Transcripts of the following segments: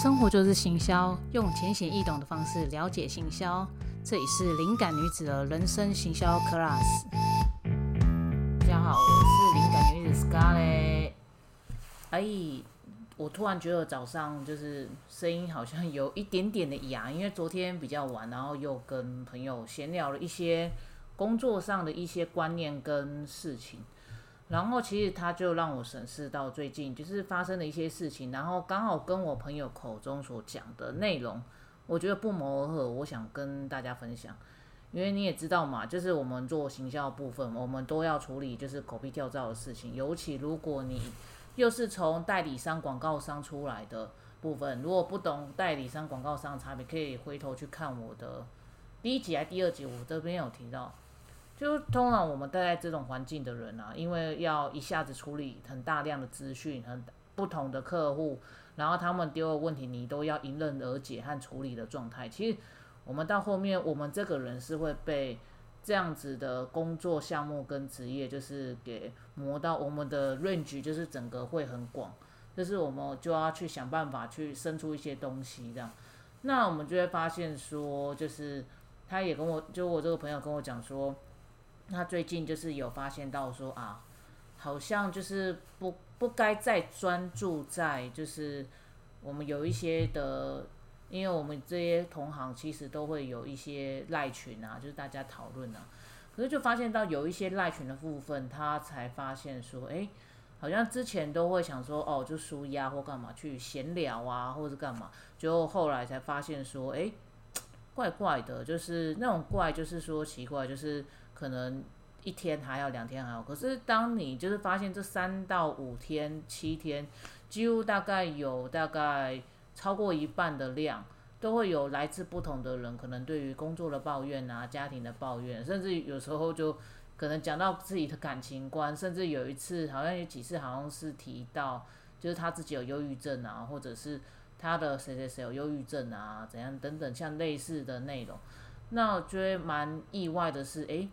生活就是行销，用浅显易懂的方式了解行销。这里是灵感女子的人生行销 class。大家好，我是灵感女子 Scarlett。哎，我突然觉得早上就是声音好像有一点点的哑，因为昨天比较晚，然后又跟朋友闲聊了一些工作上的一些观念跟事情。然后其实他就让我审视到最近就是发生的一些事情，然后刚好跟我朋友口中所讲的内容，我觉得不谋而合，我想跟大家分享。因为你也知道嘛，就是我们做行销部分，我们都要处理就是狗屁跳蚤的事情，尤其如果你又是从代理商、广告商出来的部分，如果不懂代理商、广告商的差别，可以回头去看我的第一集还第二集，我这边有提到。就通常我们待在这种环境的人啊，因为要一下子处理很大量的资讯，很不同的客户，然后他们丢的问题，你都要迎刃而解和处理的状态。其实我们到后面，我们这个人是会被这样子的工作项目跟职业，就是给磨到我们的 range，就是整个会很广，就是我们就要去想办法去生出一些东西这样。那我们就会发现说，就是他也跟我就我这个朋友跟我讲说。他最近就是有发现到说啊，好像就是不不该再专注在就是我们有一些的，因为我们这些同行其实都会有一些赖群啊，就是大家讨论啊，可是就发现到有一些赖群的部分，他才发现说，哎，好像之前都会想说哦，就舒压或干嘛去闲聊啊，或者是干嘛，就后来才发现说，哎，怪怪的，就是那种怪，就是说奇怪，就是。可能一天还要两天还好，可是当你就是发现这三到五天、七天，几乎大概有大概超过一半的量，都会有来自不同的人，可能对于工作的抱怨啊、家庭的抱怨，甚至有时候就可能讲到自己的感情观，甚至有一次好像有几次好像是提到，就是他自己有忧郁症啊，或者是他的谁谁谁有忧郁症啊，怎样等等，像类似的内容，那我觉得蛮意外的是，诶。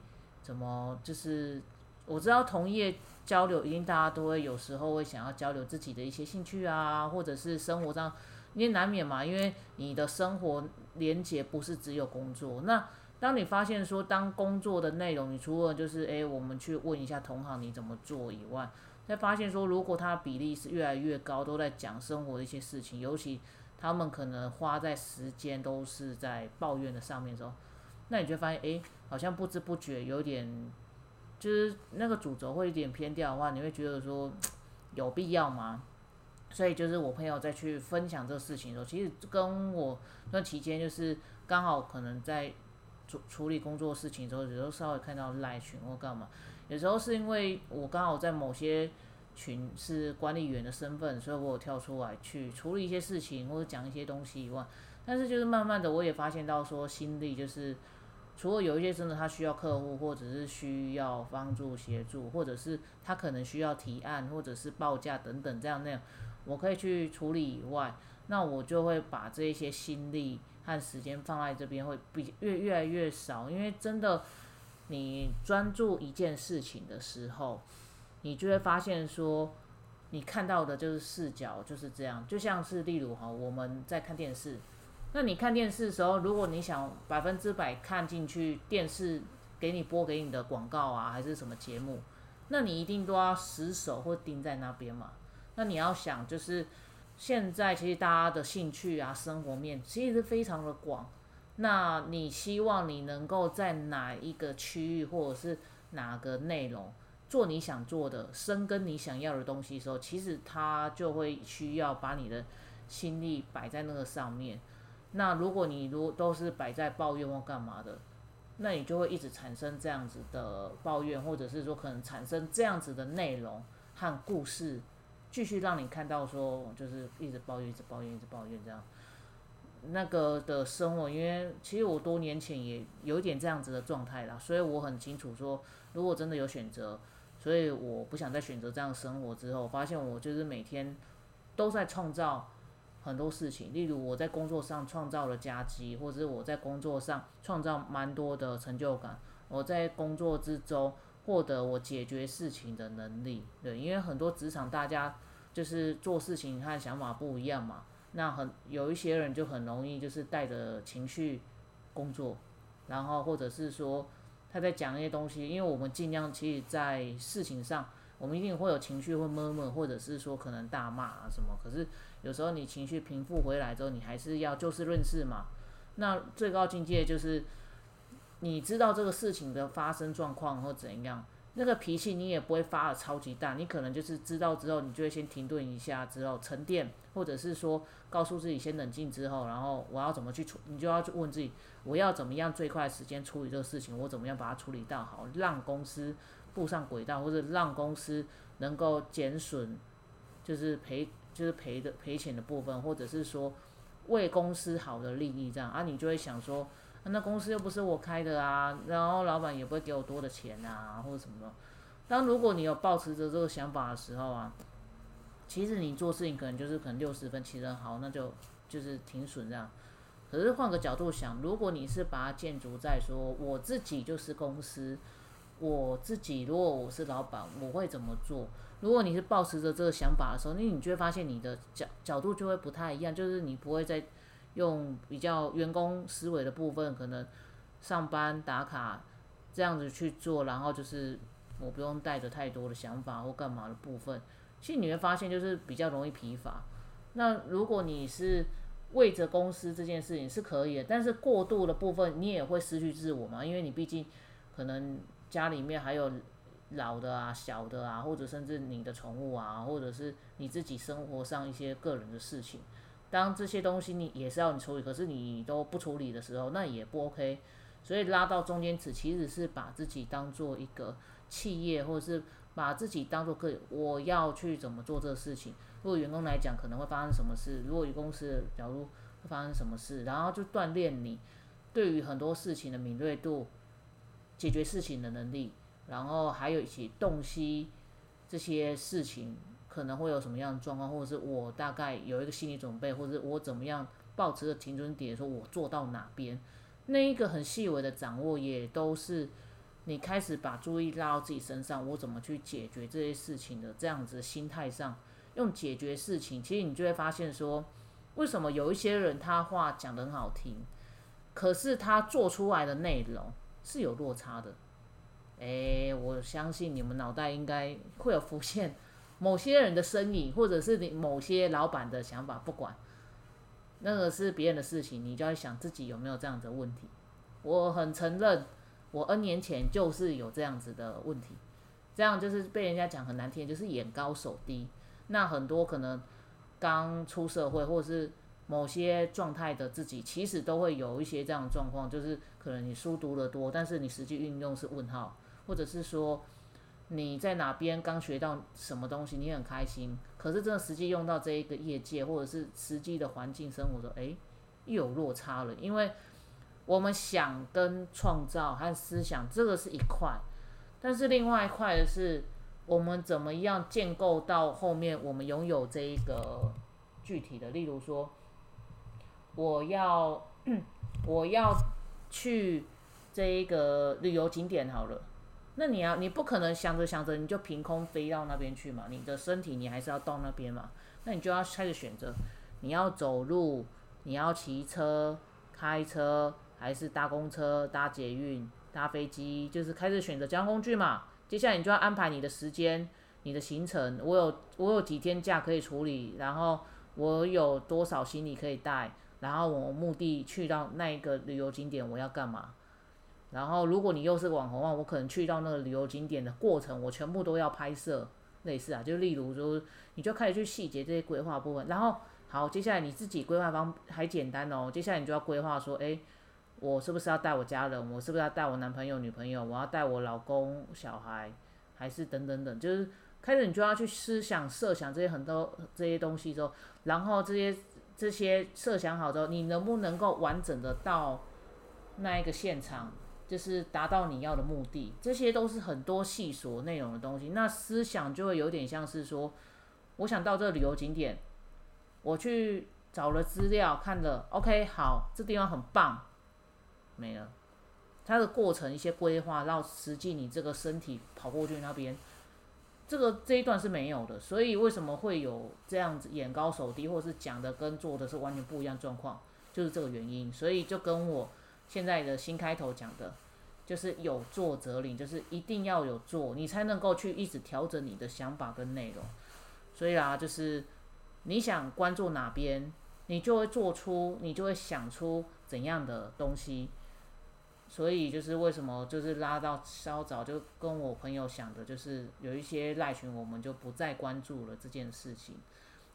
怎么就是我知道同业交流，一定大家都会有时候会想要交流自己的一些兴趣啊，或者是生活上，因为难免嘛，因为你的生活连接不是只有工作。那当你发现说，当工作的内容，你除了就是诶，我们去问一下同行你怎么做以外，再发现说，如果他比例是越来越高，都在讲生活的一些事情，尤其他们可能花在时间都是在抱怨的上面的时候。那你就发现，哎，好像不知不觉有点，就是那个主轴会有点偏掉的话，你会觉得说有必要吗？所以就是我朋友再去分享这个事情的时候，其实跟我那期间就是刚好可能在处处理工作事情的时候，有时候稍微看到赖群或干嘛，有时候是因为我刚好在某些群是管理员的身份，所以我有跳出来去处理一些事情或者讲一些东西以外，但是就是慢慢的我也发现到说心力就是。除了有一些真的他需要客户，或者是需要帮助协助，或者是他可能需要提案，或者是报价等等这样那样，我可以去处理以外，那我就会把这一些心力和时间放在这边，会比越越来越少。因为真的，你专注一件事情的时候，你就会发现说，你看到的就是视角就是这样，就像是例如哈，我们在看电视。那你看电视的时候，如果你想百分之百看进去电视给你播给你的广告啊，还是什么节目，那你一定都要死守或盯在那边嘛。那你要想，就是现在其实大家的兴趣啊、生活面其实是非常的广。那你希望你能够在哪一个区域，或者是哪个内容做你想做的，深耕你想要的东西的时候，其实它就会需要把你的心力摆在那个上面。那如果你如都是摆在抱怨或干嘛的，那你就会一直产生这样子的抱怨，或者是说可能产生这样子的内容和故事，继续让你看到说就是一直抱怨，一直抱怨，一直抱怨这样，那个的生活，因为其实我多年前也有一点这样子的状态啦，所以我很清楚说，如果真的有选择，所以我不想再选择这样生活之后，发现我就是每天都在创造。很多事情，例如我在工作上创造了佳绩，或者是我在工作上创造蛮多的成就感。我在工作之中获得我解决事情的能力，对，因为很多职场大家就是做事情和想法不一样嘛。那很有一些人就很容易就是带着情绪工作，然后或者是说他在讲一些东西，因为我们尽量其实，在事情上，我们一定会有情绪会闷闷，或者是说可能大骂啊什么。可是有时候你情绪平复回来之后，你还是要就事论事嘛。那最高境界就是你知道这个事情的发生状况或怎样。那个脾气你也不会发的超级大，你可能就是知道之后，你就会先停顿一下，之后沉淀，或者是说告诉自己先冷静之后，然后我要怎么去处，你就要去问自己，我要怎么样最快时间处理这个事情，我怎么样把它处理到好，让公司步上轨道，或者让公司能够减损，就是赔就是赔的赔钱的部分，或者是说为公司好的利益这样啊，你就会想说。那公司又不是我开的啊，然后老板也不会给我多的钱啊，或者什么的。当如果你有抱持着这个想法的时候啊，其实你做事情可能就是可能六十分，其实好，那就就是停损这样。可是换个角度想，如果你是把它建筑在说我自己就是公司，我自己如果我是老板，我会怎么做？如果你是抱持着这个想法的时候，那你就会发现你的角角度就会不太一样，就是你不会再。用比较员工思维的部分，可能上班打卡这样子去做，然后就是我不用带着太多的想法或干嘛的部分，其实你会发现就是比较容易疲乏。那如果你是为着公司这件事情是可以的，但是过度的部分你也会失去自我嘛，因为你毕竟可能家里面还有老的啊、小的啊，或者甚至你的宠物啊，或者是你自己生活上一些个人的事情。当这些东西你也是要你处理，可是你都不处理的时候，那也不 OK。所以拉到中间值，其实是把自己当做一个企业，或者是把自己当做个我要去怎么做这个事情。如果员工来讲，可能会发生什么事；如果公司假如会发生什么事，然后就锻炼你对于很多事情的敏锐度、解决事情的能力，然后还有一些洞悉这些事情。可能会有什么样的状况，或者是我大概有一个心理准备，或者是我怎么样保持着停准点，说我做到哪边，那一个很细微的掌握，也都是你开始把注意拉到自己身上，我怎么去解决这些事情的这样子心态上，用解决事情，其实你就会发现说，为什么有一些人他话讲得很好听，可是他做出来的内容是有落差的。诶，我相信你们脑袋应该会有浮现。某些人的身影，或者是你某些老板的想法，不管那个是别人的事情，你就要想自己有没有这样的问题。我很承认，我 N 年前就是有这样子的问题，这样就是被人家讲很难听，就是眼高手低。那很多可能刚出社会，或是某些状态的自己，其实都会有一些这样的状况，就是可能你书读的多，但是你实际运用是问号，或者是说。你在哪边刚学到什么东西，你很开心。可是真的实际用到这一个业界，或者是实际的环境生活中，诶，又有落差了。因为我们想跟创造和思想，这个是一块，但是另外一块的是，我们怎么样建构到后面，我们拥有这一个具体的。例如说，我要我要去这一个旅游景点好了。那你要，你不可能想着想着你就凭空飞到那边去嘛？你的身体你还是要到那边嘛？那你就要开始选择，你要走路，你要骑车、开车，还是搭公车、搭捷运、搭飞机？就是开始选择交通工具嘛。接下来你就要安排你的时间、你的行程。我有我有几天假可以处理，然后我有多少行李可以带，然后我目的去到那一个旅游景点我要干嘛？然后，如果你又是网红的话，我可能去到那个旅游景点的过程，我全部都要拍摄，类似啊，就例如说，你就开始去细节这些规划部分。然后，好，接下来你自己规划方还简单哦，接下来你就要规划说，诶，我是不是要带我家人？我是不是要带我男朋友、女朋友？我要带我老公、小孩，还是等等等？就是开始你就要去思想、设想这些很多这些东西之后，然后这些这些设想好之后，你能不能够完整的到那一个现场？就是达到你要的目的，这些都是很多细琐内容的东西。那思想就会有点像是说，我想到这个旅游景点，我去找了资料，看了，OK，好，这地方很棒，没了。它的过程一些规划，到实际你这个身体跑过去那边，这个这一段是没有的，所以为什么会有这样子眼高手低，或者是讲的跟做的是完全不一样状况，就是这个原因。所以就跟我现在的新开头讲的，就是有做则灵，就是一定要有做，你才能够去一直调整你的想法跟内容。所以啊，就是你想关注哪边，你就会做出，你就会想出怎样的东西。所以就是为什么就是拉到稍早就跟我朋友想的，就是有一些赖群我们就不再关注了这件事情。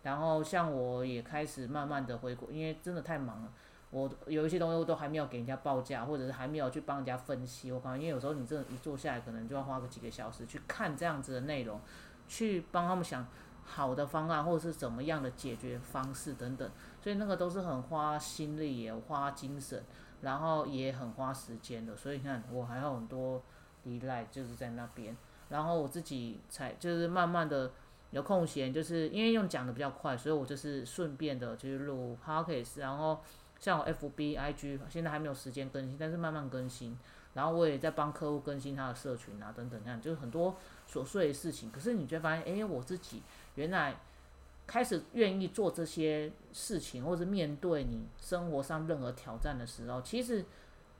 然后像我也开始慢慢的回国，因为真的太忙了，我有一些东西我都还没有给人家报价，或者是还没有去帮人家分析。我感觉因为有时候你真的，一坐下来可能就要花个几个小时去看这样子的内容，去帮他们想好的方案或者是怎么样的解决方式等等，所以那个都是很花心力也花精神。然后也很花时间的，所以你看我还有很多依赖，就是在那边。然后我自己才就是慢慢的有空闲，就是因为用讲的比较快，所以我就是顺便的就录 podcast。然后像我 FB、IG 现在还没有时间更新，但是慢慢更新。然后我也在帮客户更新他的社群啊等等，这样就是很多琐碎的事情。可是你就会发现，哎，我自己原来。开始愿意做这些事情，或者面对你生活上任何挑战的时候，其实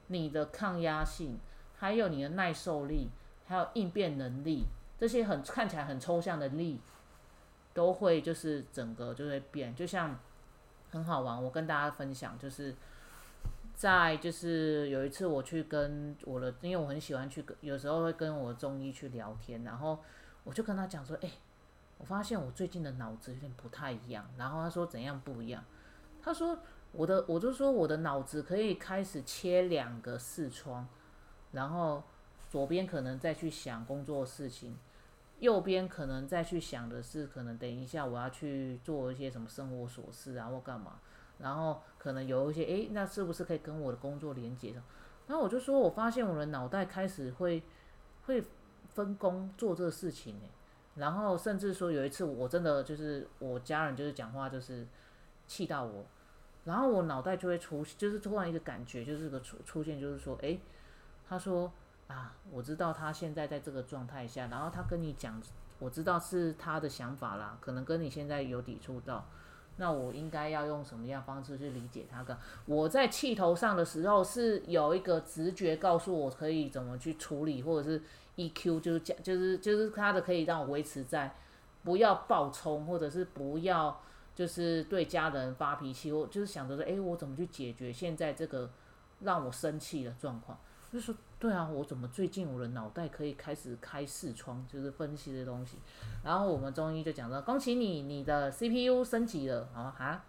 你的抗压性，还有你的耐受力，还有应变能力，这些很看起来很抽象的力，都会就是整个就会变。就像很好玩，我跟大家分享，就是在就是有一次我去跟我的，因为我很喜欢去，有时候会跟我中医去聊天，然后我就跟他讲说，哎。我发现我最近的脑子有点不太一样，然后他说怎样不一样？他说我的，我就说我的脑子可以开始切两个视窗，然后左边可能再去想工作事情，右边可能再去想的是可能等一下我要去做一些什么生活琐事啊或干嘛，然后可能有一些诶，那是不是可以跟我的工作连接上？然后我就说我发现我的脑袋开始会会分工做这个事情诶。然后甚至说有一次我真的就是我家人就是讲话就是气到我，然后我脑袋就会出就是突然一个感觉就是个出出现就是说诶，他说啊我知道他现在在这个状态下，然后他跟你讲我知道是他的想法啦，可能跟你现在有抵触到，那我应该要用什么样方式去理解他？跟我在气头上的时候是有一个直觉告诉我可以怎么去处理，或者是。EQ 就是讲，就是就是他的可以让我维持在不要暴冲，或者是不要就是对家人发脾气，我就是想着说，哎，我怎么去解决现在这个让我生气的状况？就说，对啊，我怎么最近我的脑袋可以开始开视窗，就是分析这东西。然后我们中医就讲到，恭喜你，你的 CPU 升级了啊哈。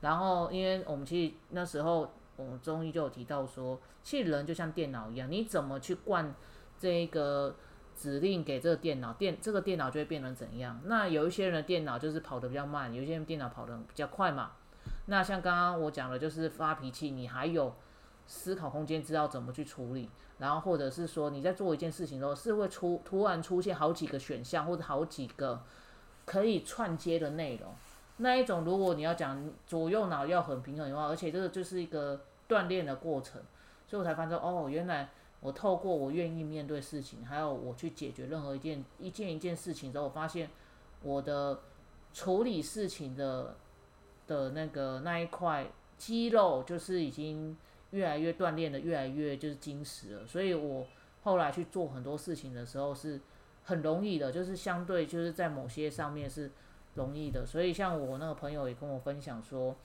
然后因为我们其实那时候我们中医就有提到说，其实人就像电脑一样，你怎么去灌？这一个指令给这个电脑，电这个电脑就会变成怎样？那有一些人的电脑就是跑得比较慢，有一些人电脑跑得比较快嘛。那像刚刚我讲的，就是发脾气，你还有思考空间，知道怎么去处理。然后或者是说你在做一件事情的时候，是会出突然出现好几个选项，或者好几个可以串接的内容。那一种如果你要讲左右脑要很平衡的话，而且这个就是一个锻炼的过程，所以我才发现哦，原来。我透过我愿意面对事情，还有我去解决任何一件一件一件事情之后，我发现我的处理事情的的那个那一块肌肉就是已经越来越锻炼的，越来越就是精实了。所以我后来去做很多事情的时候是很容易的，就是相对就是在某些上面是容易的。所以像我那个朋友也跟我分享说。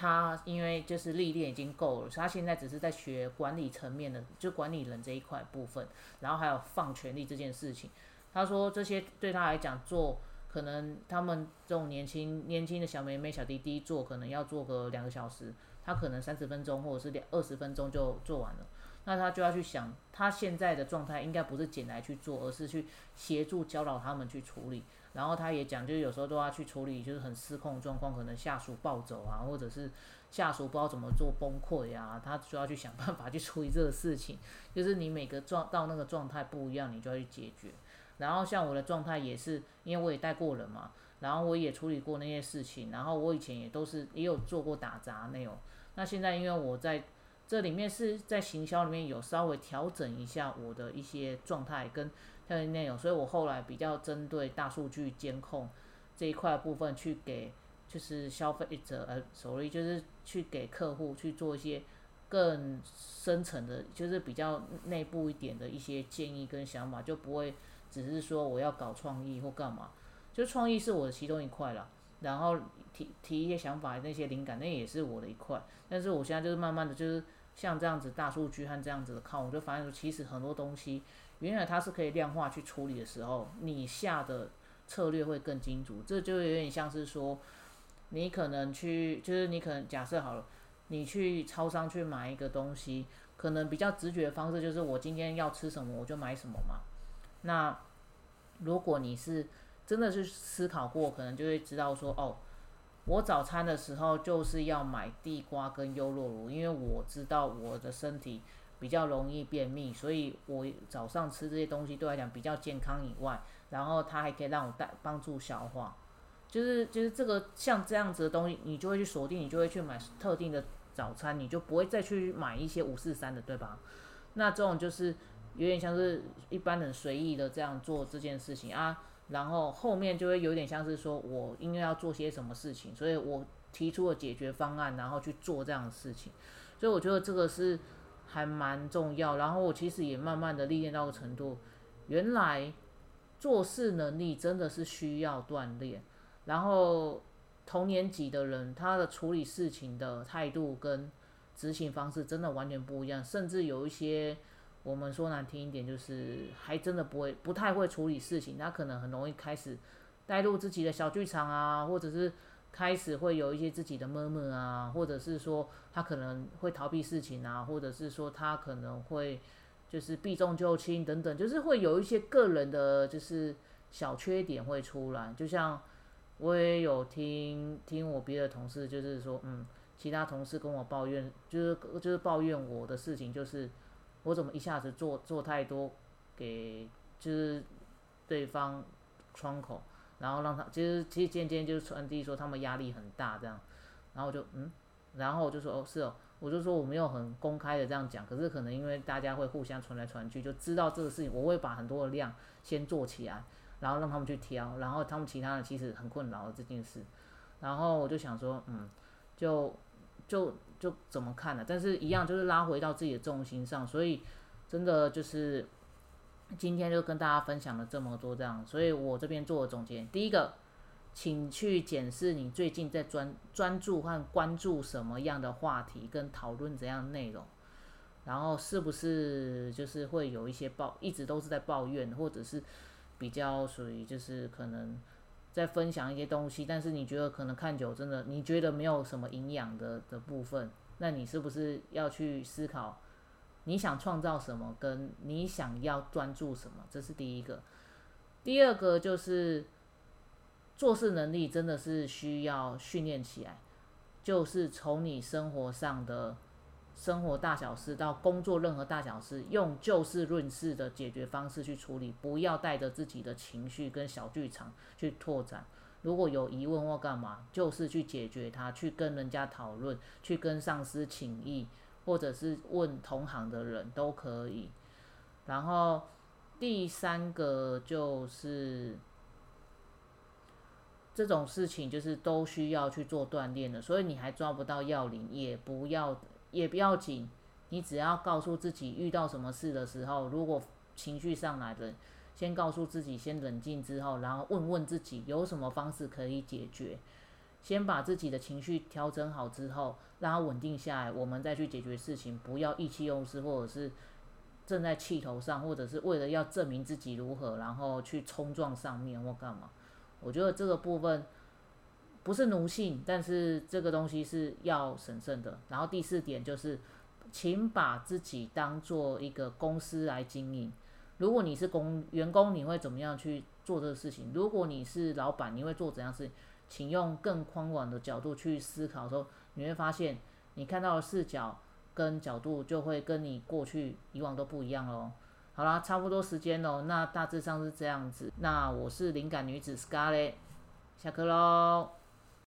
他因为就是历练已经够了，他现在只是在学管理层面的，就管理人这一块部分，然后还有放权力这件事情。他说这些对他来讲做，可能他们这种年轻年轻的小妹妹、小弟弟做，可能要做个两个小时，他可能三十分钟或者是两二十分钟就做完了。那他就要去想，他现在的状态应该不是捡来去做，而是去协助教导他们去处理。然后他也讲，就是有时候都要去处理，就是很失控状况，可能下属暴走啊，或者是下属不知道怎么做崩溃啊，他就要去想办法去处理这个事情。就是你每个状到那个状态不一样，你就要去解决。然后像我的状态也是，因为我也带过人嘛，然后我也处理过那些事情，然后我以前也都是也有做过打杂那种。那现在因为我在这里面是在行销里面有稍微调整一下我的一些状态跟。的内容，所以我后来比较针对大数据监控这一块部分去给，就是消费者呃，所谓就是去给客户去做一些更深层的，就是比较内部一点的一些建议跟想法，就不会只是说我要搞创意或干嘛，就创意是我的其中一块了，然后提提一些想法那些灵感，那也是我的一块，但是我现在就是慢慢的就是。像这样子大数据和这样子的靠，我就发现说，其实很多东西，原来它是可以量化去处理的时候，你下的策略会更精准。这就有点像是说，你可能去，就是你可能假设好了，你去超商去买一个东西，可能比较直觉的方式就是我今天要吃什么我就买什么嘛。那如果你是真的是思考过，可能就会知道说，哦。我早餐的时候就是要买地瓜跟优酪乳，因为我知道我的身体比较容易便秘，所以我早上吃这些东西对来讲比较健康以外，然后它还可以让我带帮助消化，就是就是这个像这样子的东西，你就会去锁定，你就会去买特定的早餐，你就不会再去买一些五四三的，对吧？那这种就是有点像是一般人随意的这样做这件事情啊。然后后面就会有点像是说，我应该要做些什么事情，所以我提出了解决方案，然后去做这样的事情。所以我觉得这个是还蛮重要。然后我其实也慢慢的历练到个程度，原来做事能力真的是需要锻炼。然后同年级的人，他的处理事情的态度跟执行方式真的完全不一样，甚至有一些。我们说难听一点，就是还真的不会，不太会处理事情。他可能很容易开始带入自己的小剧场啊，或者是开始会有一些自己的闷闷啊，或者是说他可能会逃避事情啊，或者是说他可能会就是避重就轻等等，就是会有一些个人的，就是小缺点会出来。就像我也有听听我别的同事，就是说，嗯，其他同事跟我抱怨，就是就是抱怨我的事情，就是。我怎么一下子做做太多，给就是对方窗口，然后让他其实其实渐渐就是传递说他们压力很大这样，然后我就嗯，然后我就说哦是哦，我就说我没有很公开的这样讲，可是可能因为大家会互相传来传去，就知道这个事情，我会把很多的量先做起来，然后让他们去挑，然后他们其他的其实很困扰这件事，然后我就想说嗯，就就。就怎么看呢？但是一样就是拉回到自己的重心上，所以真的就是今天就跟大家分享了这么多这样，所以我这边做了总结。第一个，请去检视你最近在专专注和关注什么样的话题，跟讨论怎样的内容，然后是不是就是会有一些抱，一直都是在抱怨，或者是比较属于就是可能。在分享一些东西，但是你觉得可能看久真的，你觉得没有什么营养的的部分，那你是不是要去思考，你想创造什么，跟你想要专注什么？这是第一个。第二个就是做事能力真的是需要训练起来，就是从你生活上的。生活大小事到工作任何大小事，用就事论事的解决方式去处理，不要带着自己的情绪跟小剧场去拓展。如果有疑问或干嘛，就是去解决它，去跟人家讨论，去跟上司请意，或者是问同行的人都可以。然后第三个就是这种事情，就是都需要去做锻炼的，所以你还抓不到要领，也不要。也不要紧，你只要告诉自己遇到什么事的时候，如果情绪上来了，先告诉自己先冷静之后，然后问问自己有什么方式可以解决。先把自己的情绪调整好之后，让它稳定下来，我们再去解决事情。不要意气用事，或者是正在气头上，或者是为了要证明自己如何，然后去冲撞上面或干嘛。我觉得这个部分。不是奴性，但是这个东西是要审慎的。然后第四点就是，请把自己当做一个公司来经营。如果你是工员工，你会怎么样去做这个事情？如果你是老板，你会做怎样事情？请用更宽广的角度去思考的时候，你会发现你看到的视角跟角度就会跟你过去以往都不一样喽。好啦，差不多时间喽，那大致上是这样子。那我是灵感女子 Scarlett，下课喽。